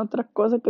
Outra coisa que